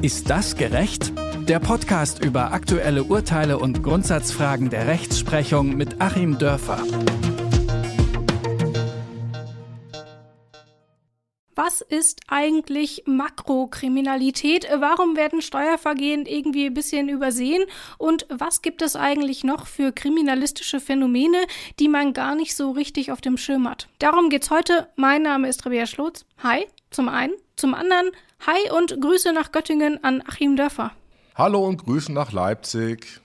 Ist das gerecht? Der Podcast über aktuelle Urteile und Grundsatzfragen der Rechtsprechung mit Achim Dörfer. Was ist eigentlich Makrokriminalität? Warum werden Steuervergehen irgendwie ein bisschen übersehen? Und was gibt es eigentlich noch für kriminalistische Phänomene, die man gar nicht so richtig auf dem Schirm hat? Darum geht's heute. Mein Name ist Rabea Schlotz. Hi, zum einen. Zum anderen, hi und Grüße nach Göttingen an Achim Dörfer. Hallo und Grüße nach Leipzig.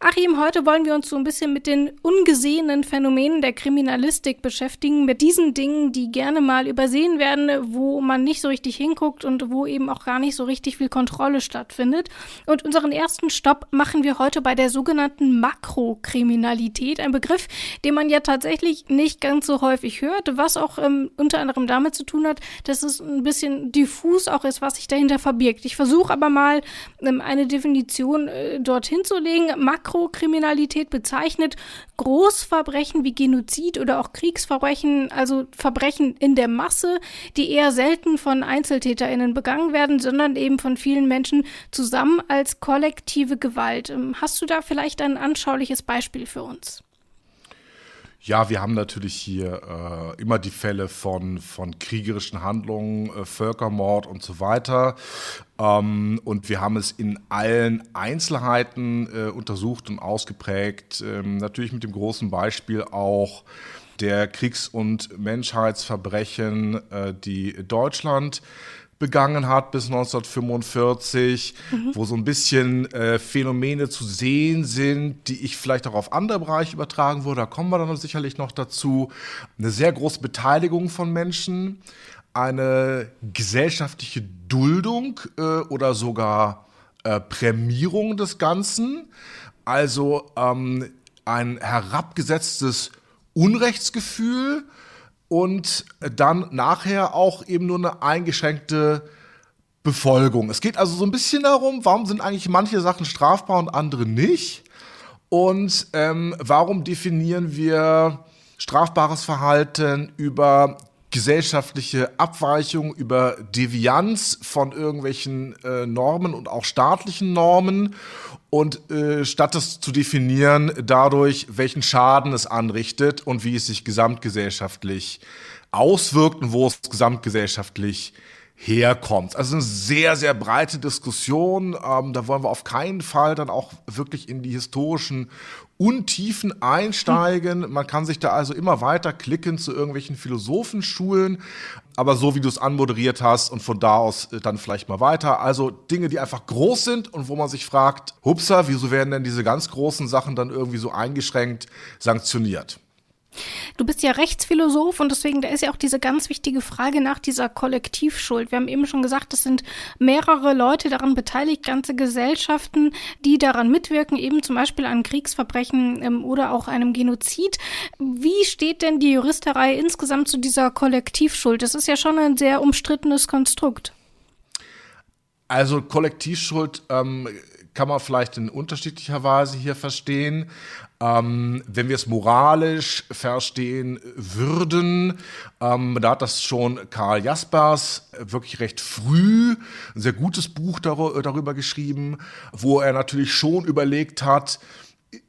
Achim, heute wollen wir uns so ein bisschen mit den ungesehenen Phänomenen der Kriminalistik beschäftigen, mit diesen Dingen, die gerne mal übersehen werden, wo man nicht so richtig hinguckt und wo eben auch gar nicht so richtig viel Kontrolle stattfindet. Und unseren ersten Stopp machen wir heute bei der sogenannten Makrokriminalität, ein Begriff, den man ja tatsächlich nicht ganz so häufig hört, was auch ähm, unter anderem damit zu tun hat, dass es ein bisschen diffus auch ist, was sich dahinter verbirgt. Ich versuche aber mal ähm, eine Definition äh, dorthin zu legen. Makrokriminalität bezeichnet Großverbrechen wie Genozid oder auch Kriegsverbrechen, also Verbrechen in der Masse, die eher selten von Einzeltäterinnen begangen werden, sondern eben von vielen Menschen zusammen als kollektive Gewalt. Ähm, hast du da vielleicht ein anschauliches Beispiel für uns? Ja, wir haben natürlich hier äh, immer die Fälle von, von kriegerischen Handlungen, äh, Völkermord und so weiter. Ähm, und wir haben es in allen Einzelheiten äh, untersucht und ausgeprägt. Ähm, natürlich mit dem großen Beispiel auch der Kriegs- und Menschheitsverbrechen, äh, die Deutschland begangen hat bis 1945, mhm. wo so ein bisschen äh, Phänomene zu sehen sind, die ich vielleicht auch auf andere Bereiche übertragen würde. Da kommen wir dann sicherlich noch dazu. Eine sehr große Beteiligung von Menschen, eine gesellschaftliche Duldung äh, oder sogar äh, Prämierung des Ganzen. Also ähm, ein herabgesetztes Unrechtsgefühl und dann nachher auch eben nur eine eingeschränkte Befolgung. Es geht also so ein bisschen darum, warum sind eigentlich manche Sachen strafbar und andere nicht? Und ähm, warum definieren wir strafbares Verhalten über gesellschaftliche Abweichung, über Devianz von irgendwelchen äh, Normen und auch staatlichen Normen. Und äh, statt es zu definieren dadurch, welchen Schaden es anrichtet und wie es sich gesamtgesellschaftlich auswirkt und wo es gesamtgesellschaftlich herkommt. Also eine sehr, sehr breite Diskussion. Ähm, da wollen wir auf keinen Fall dann auch wirklich in die historischen Untiefen einsteigen. Man kann sich da also immer weiter klicken zu irgendwelchen Philosophenschulen, aber so wie du es anmoderiert hast und von da aus äh, dann vielleicht mal weiter. Also Dinge, die einfach groß sind und wo man sich fragt, hupsa, wieso werden denn diese ganz großen Sachen dann irgendwie so eingeschränkt sanktioniert? Du bist ja Rechtsphilosoph und deswegen, da ist ja auch diese ganz wichtige Frage nach dieser Kollektivschuld. Wir haben eben schon gesagt, es sind mehrere Leute daran beteiligt, ganze Gesellschaften, die daran mitwirken, eben zum Beispiel an Kriegsverbrechen ähm, oder auch einem Genozid. Wie steht denn die Juristerei insgesamt zu dieser Kollektivschuld? Das ist ja schon ein sehr umstrittenes Konstrukt. Also Kollektivschuld ähm, kann man vielleicht in unterschiedlicher Weise hier verstehen. Ähm, wenn wir es moralisch verstehen würden, ähm, da hat das schon Karl Jaspers wirklich recht früh ein sehr gutes Buch dar darüber geschrieben, wo er natürlich schon überlegt hat,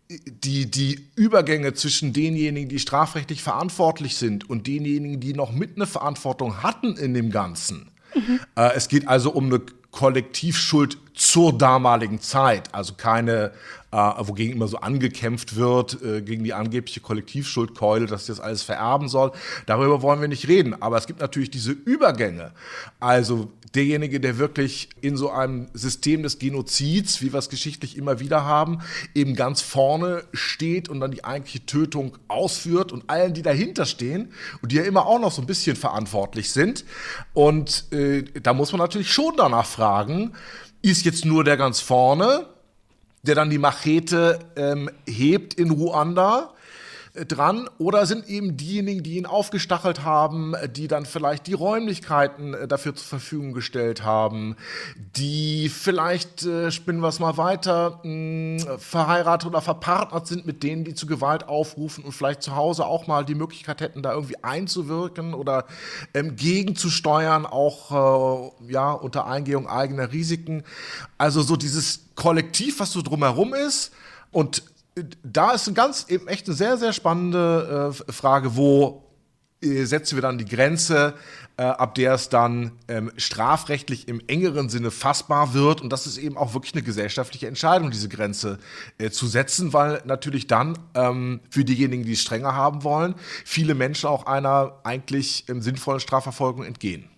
die, die Übergänge zwischen denjenigen, die strafrechtlich verantwortlich sind und denjenigen, die noch mit eine Verantwortung hatten in dem Ganzen. Mhm. Äh, es geht also um eine Kollektivschuld zur damaligen Zeit, also keine, äh, wogegen immer so angekämpft wird, äh, gegen die angebliche Kollektivschuldkeule, dass das alles vererben soll. Darüber wollen wir nicht reden. Aber es gibt natürlich diese Übergänge. Also derjenige, der wirklich in so einem System des Genozids, wie wir es geschichtlich immer wieder haben, eben ganz vorne steht und dann die eigentliche Tötung ausführt und allen, die dahinter stehen und die ja immer auch noch so ein bisschen verantwortlich sind. Und äh, da muss man natürlich schon danach fragen, ist jetzt nur der ganz vorne, der dann die Machete ähm, hebt in Ruanda? Dran oder sind eben diejenigen, die ihn aufgestachelt haben, die dann vielleicht die Räumlichkeiten äh, dafür zur Verfügung gestellt haben, die vielleicht, äh, spinnen wir es mal weiter, mh, verheiratet oder verpartnert sind mit denen, die zu Gewalt aufrufen und vielleicht zu Hause auch mal die Möglichkeit hätten, da irgendwie einzuwirken oder ähm, gegenzusteuern, auch äh, ja unter Eingehung eigener Risiken. Also so dieses Kollektiv, was so drumherum ist und da ist ein ganz eben echt eine sehr, sehr spannende äh, Frage, wo äh, setzen wir dann die Grenze, äh, ab der es dann ähm, strafrechtlich im engeren Sinne fassbar wird. Und das ist eben auch wirklich eine gesellschaftliche Entscheidung, diese Grenze äh, zu setzen, weil natürlich dann ähm, für diejenigen, die es strenger haben wollen, viele Menschen auch einer eigentlich ähm, sinnvollen Strafverfolgung entgehen.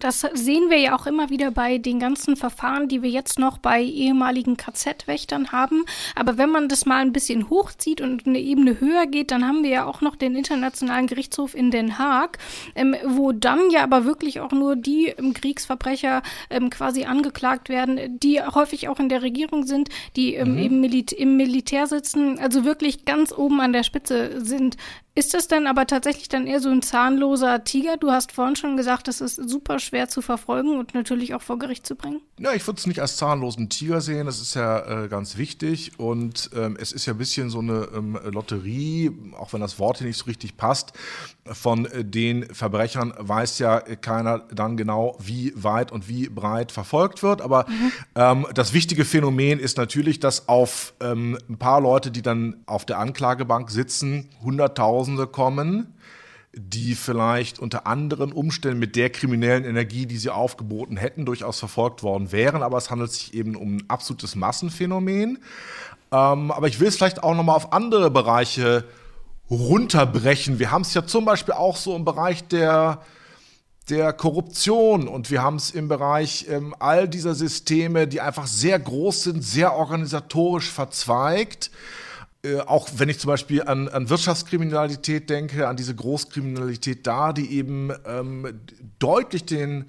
Das sehen wir ja auch immer wieder bei den ganzen Verfahren, die wir jetzt noch bei ehemaligen KZ-Wächtern haben. Aber wenn man das mal ein bisschen hochzieht und eine Ebene höher geht, dann haben wir ja auch noch den Internationalen Gerichtshof in Den Haag, ähm, wo dann ja aber wirklich auch nur die ähm, Kriegsverbrecher ähm, quasi angeklagt werden, die häufig auch in der Regierung sind, die ähm, mhm. eben Mil im Militär sitzen, also wirklich ganz oben an der Spitze sind. Ist das denn aber tatsächlich dann eher so ein zahnloser Tiger? Du hast vorhin schon gesagt, das ist super schwer zu verfolgen und natürlich auch vor Gericht zu bringen. Ja, ich würde es nicht als zahnlosen Tiger sehen. Das ist ja äh, ganz wichtig. Und ähm, es ist ja ein bisschen so eine ähm, Lotterie, auch wenn das Wort hier nicht so richtig passt. Von äh, den Verbrechern weiß ja keiner dann genau, wie weit und wie breit verfolgt wird. Aber mhm. ähm, das wichtige Phänomen ist natürlich, dass auf ähm, ein paar Leute, die dann auf der Anklagebank sitzen, 100.000 Tausende kommen, die vielleicht unter anderen Umständen mit der kriminellen Energie, die sie aufgeboten hätten, durchaus verfolgt worden wären. Aber es handelt sich eben um ein absolutes Massenphänomen. Ähm, aber ich will es vielleicht auch nochmal auf andere Bereiche runterbrechen. Wir haben es ja zum Beispiel auch so im Bereich der der Korruption und wir haben es im Bereich ähm, all dieser Systeme, die einfach sehr groß sind, sehr organisatorisch verzweigt. Äh, auch wenn ich zum Beispiel an, an, Wirtschaftskriminalität denke, an diese Großkriminalität da, die eben ähm, deutlich den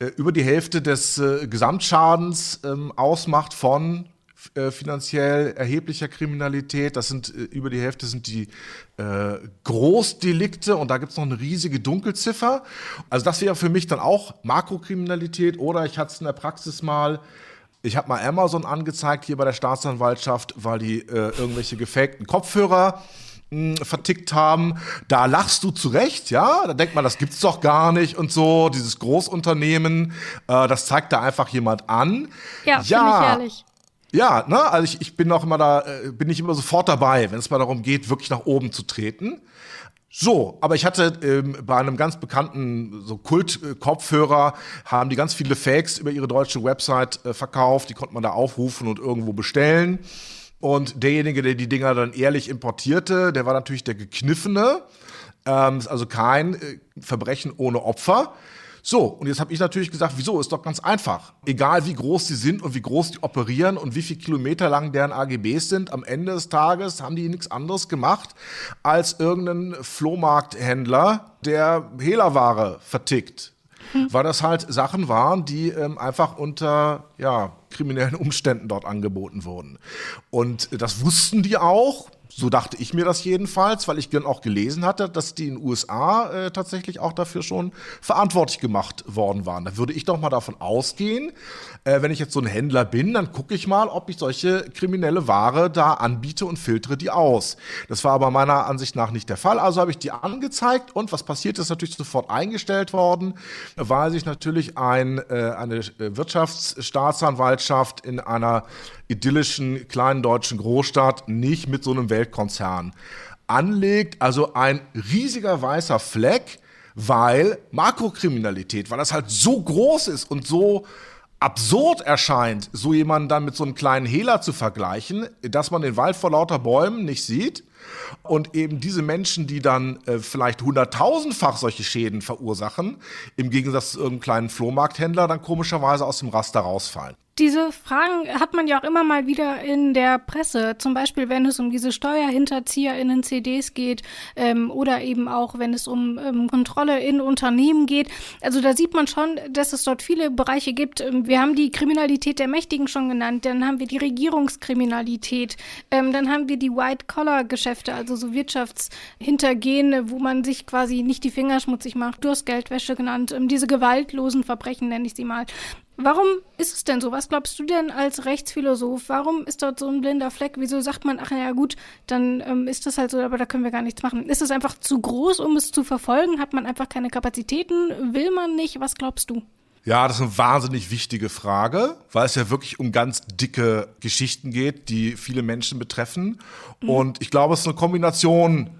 äh, über die Hälfte des äh, Gesamtschadens ähm, ausmacht von äh, finanziell erheblicher Kriminalität. Das sind äh, über die Hälfte sind die äh, Großdelikte und da gibt es noch eine riesige Dunkelziffer. Also das wäre für mich dann auch Makrokriminalität oder ich hatte es in der Praxis mal ich habe mal Amazon angezeigt hier bei der Staatsanwaltschaft, weil die äh, irgendwelche gefakten Kopfhörer mh, hm, vertickt haben. Da lachst du zurecht, ja? Da denkt man, das gibt's doch gar nicht und so. Dieses Großunternehmen, äh, das zeigt da einfach jemand an. Ja, ja. ich ehrlich. Ja, ne, also ich, ich bin auch immer da, äh, bin ich immer sofort dabei, wenn es mal darum geht, wirklich nach oben zu treten. So, aber ich hatte ähm, bei einem ganz bekannten so Kult-Kopfhörer haben die ganz viele Fakes über ihre deutsche Website äh, verkauft. Die konnte man da aufrufen und irgendwo bestellen. Und derjenige, der die Dinger dann ehrlich importierte, der war natürlich der Gekniffene. Ähm, also kein äh, Verbrechen ohne Opfer. So, und jetzt habe ich natürlich gesagt, wieso? Ist doch ganz einfach. Egal wie groß die sind und wie groß die operieren und wie viele Kilometer lang deren AGBs sind, am Ende des Tages haben die nichts anderes gemacht, als irgendeinen Flohmarkthändler, der Hehlerware vertickt. Hm. Weil das halt Sachen waren, die ähm, einfach unter ja, kriminellen Umständen dort angeboten wurden. Und das wussten die auch. So dachte ich mir das jedenfalls, weil ich dann auch gelesen hatte, dass die in den USA äh, tatsächlich auch dafür schon verantwortlich gemacht worden waren. Da würde ich doch mal davon ausgehen, äh, wenn ich jetzt so ein Händler bin, dann gucke ich mal, ob ich solche kriminelle Ware da anbiete und filtere die aus. Das war aber meiner Ansicht nach nicht der Fall. Also habe ich die angezeigt und was passiert ist natürlich sofort eingestellt worden, weil sich natürlich ein, äh, eine Wirtschaftsstaatsanwaltschaft in einer idyllischen kleinen deutschen Großstadt nicht mit so einem Weltkonzern anlegt. Also ein riesiger weißer Fleck, weil Makrokriminalität, weil das halt so groß ist und so absurd erscheint, so jemanden dann mit so einem kleinen Hehler zu vergleichen, dass man den Wald vor lauter Bäumen nicht sieht. Und eben diese Menschen, die dann äh, vielleicht hunderttausendfach solche Schäden verursachen, im Gegensatz zu irgendeinem kleinen Flohmarkthändler, dann komischerweise aus dem Raster rausfallen. Diese Fragen hat man ja auch immer mal wieder in der Presse, zum Beispiel wenn es um diese Steuerhinterzieher in den CDs geht ähm, oder eben auch wenn es um ähm, Kontrolle in Unternehmen geht. Also da sieht man schon, dass es dort viele Bereiche gibt. Ähm, wir haben die Kriminalität der Mächtigen schon genannt, dann haben wir die Regierungskriminalität, ähm, dann haben wir die White-Collar-Geschäfte, also so Wirtschaftshintergehen, wo man sich quasi nicht die Finger schmutzig macht, Durstgeldwäsche genannt, ähm, diese gewaltlosen Verbrechen nenne ich sie mal. Warum ist es denn so? Was glaubst du denn als Rechtsphilosoph? Warum ist dort so ein blinder Fleck? Wieso sagt man, ach ja gut, dann ähm, ist das halt so, aber da können wir gar nichts machen? Ist es einfach zu groß, um es zu verfolgen? Hat man einfach keine Kapazitäten? Will man nicht? Was glaubst du? Ja, das ist eine wahnsinnig wichtige Frage, weil es ja wirklich um ganz dicke Geschichten geht, die viele Menschen betreffen. Mhm. Und ich glaube, es ist eine Kombination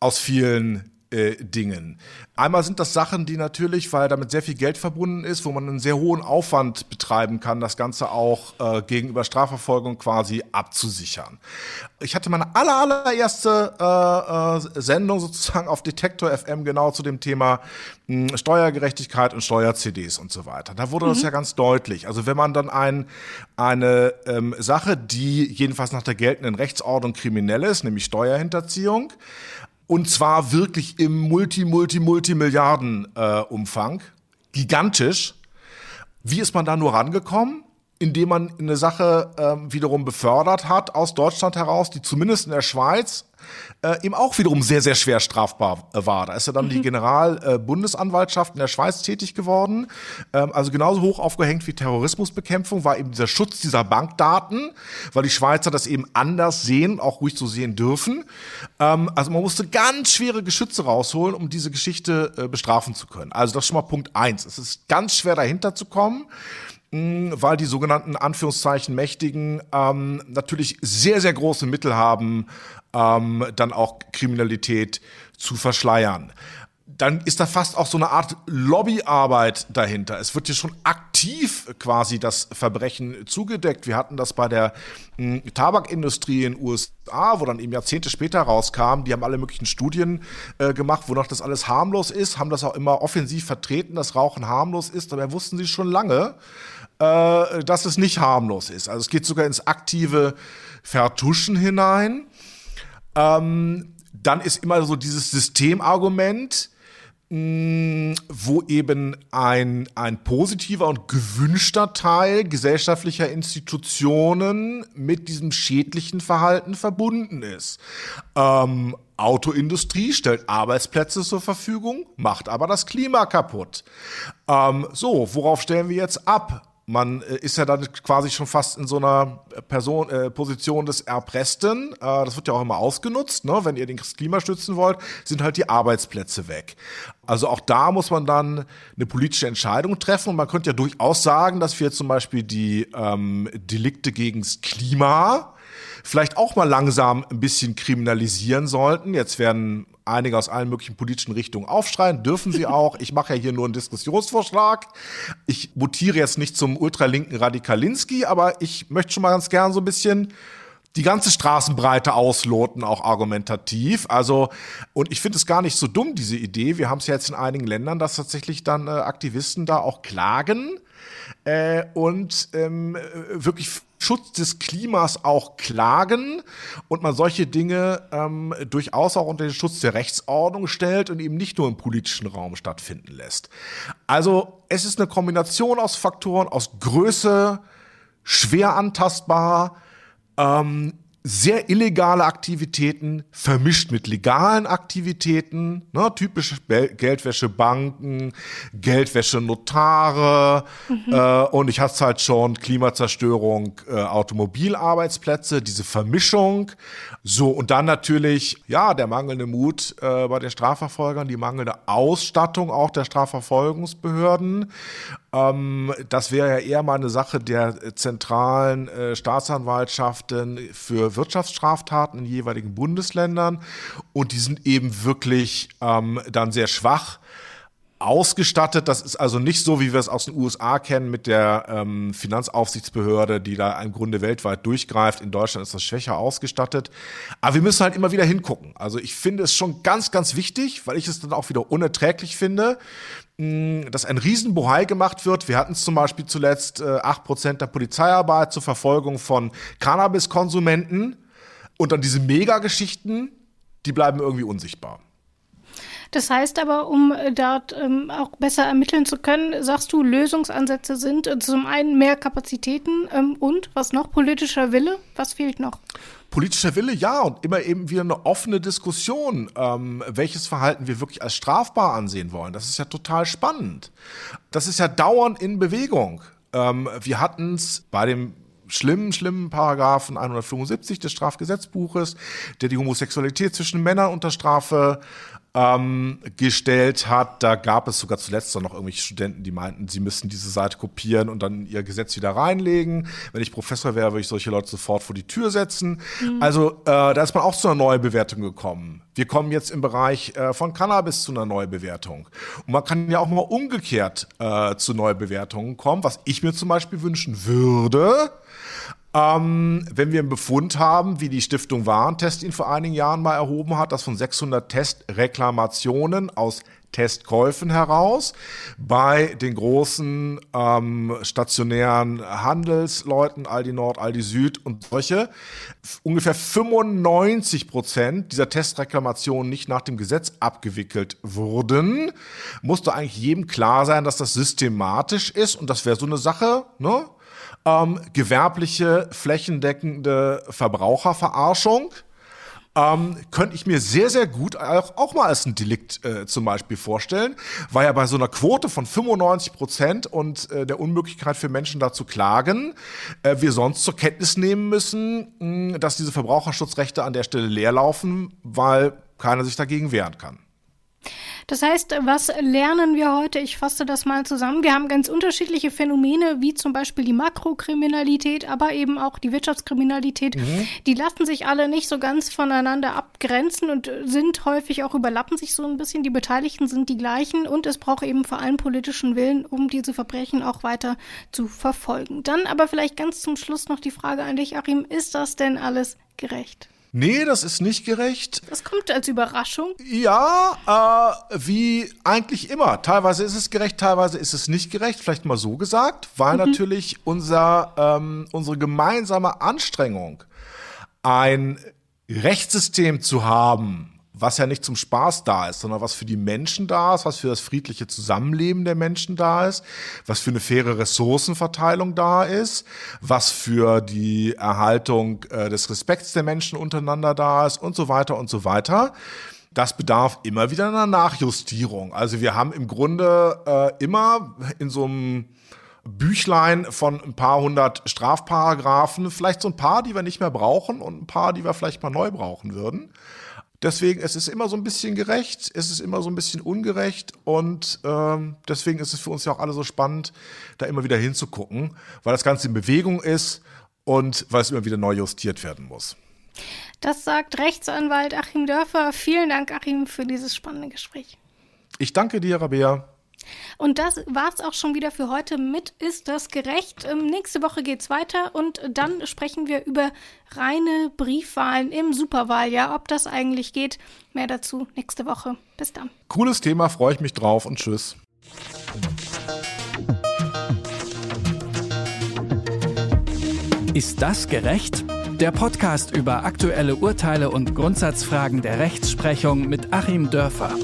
aus vielen äh, Dingen. Einmal sind das Sachen, die natürlich, weil damit sehr viel Geld verbunden ist, wo man einen sehr hohen Aufwand betreiben kann, das Ganze auch äh, gegenüber Strafverfolgung quasi abzusichern. Ich hatte meine aller, allererste äh, äh, Sendung sozusagen auf Detektor FM genau zu dem Thema mh, hm, Steuergerechtigkeit und Steuer-CDs und so weiter. Da wurde mhm. das ja ganz deutlich. Also wenn man dann ein, eine ähm, Sache, die jedenfalls nach der geltenden Rechtsordnung kriminell ist, nämlich Steuerhinterziehung, und zwar wirklich im Multi, Multi, Multimilliarden-Umfang. Äh, Gigantisch. Wie ist man da nur rangekommen? Indem man eine Sache äh, wiederum befördert hat aus Deutschland heraus, die zumindest in der Schweiz äh, eben auch wiederum sehr, sehr schwer strafbar äh, war. Da ist ja dann mhm. die Generalbundesanwaltschaft äh, in der Schweiz tätig geworden. Ähm, also genauso hoch aufgehängt wie Terrorismusbekämpfung war eben dieser Schutz dieser Bankdaten, weil die Schweizer das eben anders sehen, auch ruhig so sehen dürfen. Ähm, also man musste ganz schwere Geschütze rausholen, um diese Geschichte äh, bestrafen zu können. Also das ist schon mal Punkt eins. Es ist ganz schwer dahinter zu kommen weil die sogenannten Anführungszeichen Mächtigen ähm, natürlich sehr, sehr große Mittel haben, ähm, dann auch Kriminalität zu verschleiern. Dann ist da fast auch so eine Art Lobbyarbeit dahinter. Es wird hier schon aktiv quasi das Verbrechen zugedeckt. Wir hatten das bei der mh, hm, Tabakindustrie in den USA, wo dann eben Jahrzehnte später rauskam. Die haben alle möglichen Studien äh, gemacht, wonach das alles harmlos ist, haben das auch immer offensiv vertreten, dass Rauchen harmlos ist. Dabei wussten sie schon lange, äh, dass es nicht harmlos ist. Also es geht sogar ins aktive Vertuschen hinein. Ähm, dann ist immer so dieses Systemargument, mh, wo eben ein, ein positiver und gewünschter Teil gesellschaftlicher Institutionen mit diesem schädlichen Verhalten verbunden ist. Ähm, Autoindustrie stellt Arbeitsplätze zur Verfügung, macht aber das Klima kaputt. Ähm, so, worauf stellen wir jetzt ab? Man äh, ist ja dann quasi schon fast in so einer Person, äh, Position des Erpressten. Äh, das wird ja auch immer ausgenutzt. Ne? Wenn ihr den Klima stützen wollt, sind halt die Arbeitsplätze weg. Also auch da muss man dann eine politische Entscheidung treffen. Und man könnte ja durchaus sagen, dass wir zum Beispiel die ähm, Delikte gegen das Klima vielleicht auch mal langsam ein bisschen kriminalisieren sollten. Jetzt werden einige aus allen möglichen politischen Richtungen aufschreien, dürfen sie auch. Ich mache ja hier nur einen Diskussionsvorschlag. Ich mutiere jetzt nicht zum ultralinken Radikalinski, aber ich möchte schon mal ganz gern so ein bisschen die ganze Straßenbreite ausloten, auch argumentativ. Also, und ich finde es gar nicht so dumm, diese Idee. Wir haben es ja jetzt in einigen Ländern, dass tatsächlich dann äh, Aktivisten da auch klagen äh, und ähm, wirklich Schutz des Klimas auch klagen und man solche Dinge ähm, durchaus auch unter den Schutz der Rechtsordnung stellt und eben nicht nur im politischen Raum stattfinden lässt. Also es ist eine Kombination aus Faktoren, aus Größe, schwer antastbar, ähm, sehr illegale Aktivitäten vermischt mit legalen Aktivitäten, ne, typische Geldwäschebanken, Geldwäsche-Notare mhm. äh, und ich hatte halt schon Klimazerstörung, äh, Automobilarbeitsplätze, diese Vermischung. So, und dann natürlich, ja, der mangelnde Mut äh, bei den Strafverfolgern, die mangelnde Ausstattung auch der Strafverfolgungsbehörden ähm, das wäre ja eher mal eine Sache der zentralen äh, Staatsanwaltschaften für Wirtschaftsstraftaten in jeweiligen Bundesländern. Und die sind eben wirklich ähm, dann sehr schwach ausgestattet. Das ist also nicht so, wie wir es aus den USA kennen mit der ähm, Finanzaufsichtsbehörde, die da im Grunde weltweit durchgreift. In Deutschland ist das schwächer ausgestattet. Aber wir müssen halt immer wieder hingucken. Also ich finde es schon ganz, ganz wichtig, weil ich es dann auch wieder unerträglich finde, mh, dass ein Riesenbohai gemacht wird. Wir hatten es zum Beispiel zuletzt äh, acht äh, Prozent der Polizeiarbeit zur Verfolgung von Cannabiskonsumenten und dann diese Megageschichten, die bleiben irgendwie unsichtbar. Das heißt aber, um äh, dort ähm, auch besser ermitteln zu können, sagst du, Lösungsansätze sind äh, zum einen mehr Kapazitäten ähm, und was noch? Politischer Wille? Was fehlt noch? Politischer Wille, ja, und immer eben wieder eine offene Diskussion, ähm, welches Verhalten wir wirklich als strafbar ansehen wollen. Das ist ja total spannend. Das ist ja dauernd in Bewegung. Ähm, wir hatten es bei dem schlimmen, schlimmen Paragraphen 175 des Strafgesetzbuches, der die Homosexualität zwischen Männern unter Strafe ähm, gestellt hat. Da gab es sogar zuletzt noch irgendwelche Studenten, die meinten, sie müssten diese Seite kopieren und dann ihr Gesetz wieder reinlegen. Wenn ich Professor wäre, würde ich solche Leute sofort vor die Tür setzen. Mhm. Also äh, da ist man auch zu einer neuen Bewertung gekommen. Wir kommen jetzt im Bereich äh, von Cannabis zu einer Neubewertung. Und man kann ja auch mal umgekehrt äh, zu Neubewertungen kommen, was ich mir zum Beispiel wünschen würde ähm, wenn wir einen Befund haben, wie die Stiftung Warentest ihn vor einigen Jahren mal erhoben hat, dass von 600 Testreklamationen aus Testkäufen heraus bei den großen ähm, stationären Handelsleuten, Aldi Nord, Aldi Süd und solche, ungefähr 95 Prozent dieser Testreklamationen nicht nach dem Gesetz abgewickelt wurden, musste eigentlich jedem klar sein, dass das systematisch ist und das wäre so eine Sache, ne? Ähm, gewerbliche, flächendeckende Verbraucherverarschung. Ähm, könnte ich mir sehr, sehr gut auch, auch mal als ein Delikt äh, zum Beispiel vorstellen, weil ja bei so einer Quote von 95 Prozent und äh, der Unmöglichkeit für Menschen dazu klagen, äh, wir sonst zur Kenntnis nehmen müssen, mh, dass diese Verbraucherschutzrechte an der Stelle leer laufen, weil keiner sich dagegen wehren kann. Das heißt, was lernen wir heute? Ich fasse das mal zusammen. Wir haben ganz unterschiedliche Phänomene, wie zum Beispiel die Makrokriminalität, aber eben auch die Wirtschaftskriminalität. Mhm. Die lassen sich alle nicht so ganz voneinander abgrenzen und sind häufig auch überlappen sich so ein bisschen. Die Beteiligten sind die gleichen und es braucht eben vor allem politischen Willen, um diese Verbrechen auch weiter zu verfolgen. Dann aber vielleicht ganz zum Schluss noch die Frage an dich, Achim, ist das denn alles gerecht? Nee, das ist nicht gerecht. Das kommt als Überraschung. Ja, äh, wie eigentlich immer. Teilweise ist es gerecht, teilweise ist es nicht gerecht. Vielleicht mal so gesagt, weil mhm. natürlich unser, ähm, unsere gemeinsame Anstrengung, ein Rechtssystem zu haben, was ja nicht zum Spaß da ist, sondern was für die Menschen da ist, was für das friedliche Zusammenleben der Menschen da ist, was für eine faire Ressourcenverteilung da ist, was für die Erhaltung äh, des Respekts der Menschen untereinander da ist und so weiter und so weiter. Das bedarf immer wieder einer Nachjustierung. Also wir haben im Grunde äh, immer in so einem Büchlein von ein paar hundert Strafparagraphen, vielleicht so ein paar, die wir nicht mehr brauchen und ein paar, die wir vielleicht mal neu brauchen würden. Deswegen, es ist immer so ein bisschen gerecht, es ist immer so ein bisschen ungerecht und ähm, deswegen ist es für uns ja auch alle so spannend, da immer wieder hinzugucken, weil das Ganze in Bewegung ist und weil es immer wieder neu justiert werden muss. Das sagt Rechtsanwalt Achim Dörfer. Vielen Dank, Achim, für dieses spannende Gespräch. Ich danke dir, Rabea. Und das war es auch schon wieder für heute mit Ist das gerecht? Ähm, nächste Woche geht es weiter und dann sprechen wir über reine Briefwahlen im Superwahljahr. Ob das eigentlich geht, mehr dazu nächste Woche. Bis dann. Cooles Thema, freue ich mich drauf und tschüss. Ist das gerecht? Der Podcast über aktuelle Urteile und Grundsatzfragen der Rechtsprechung mit Achim Dörfer.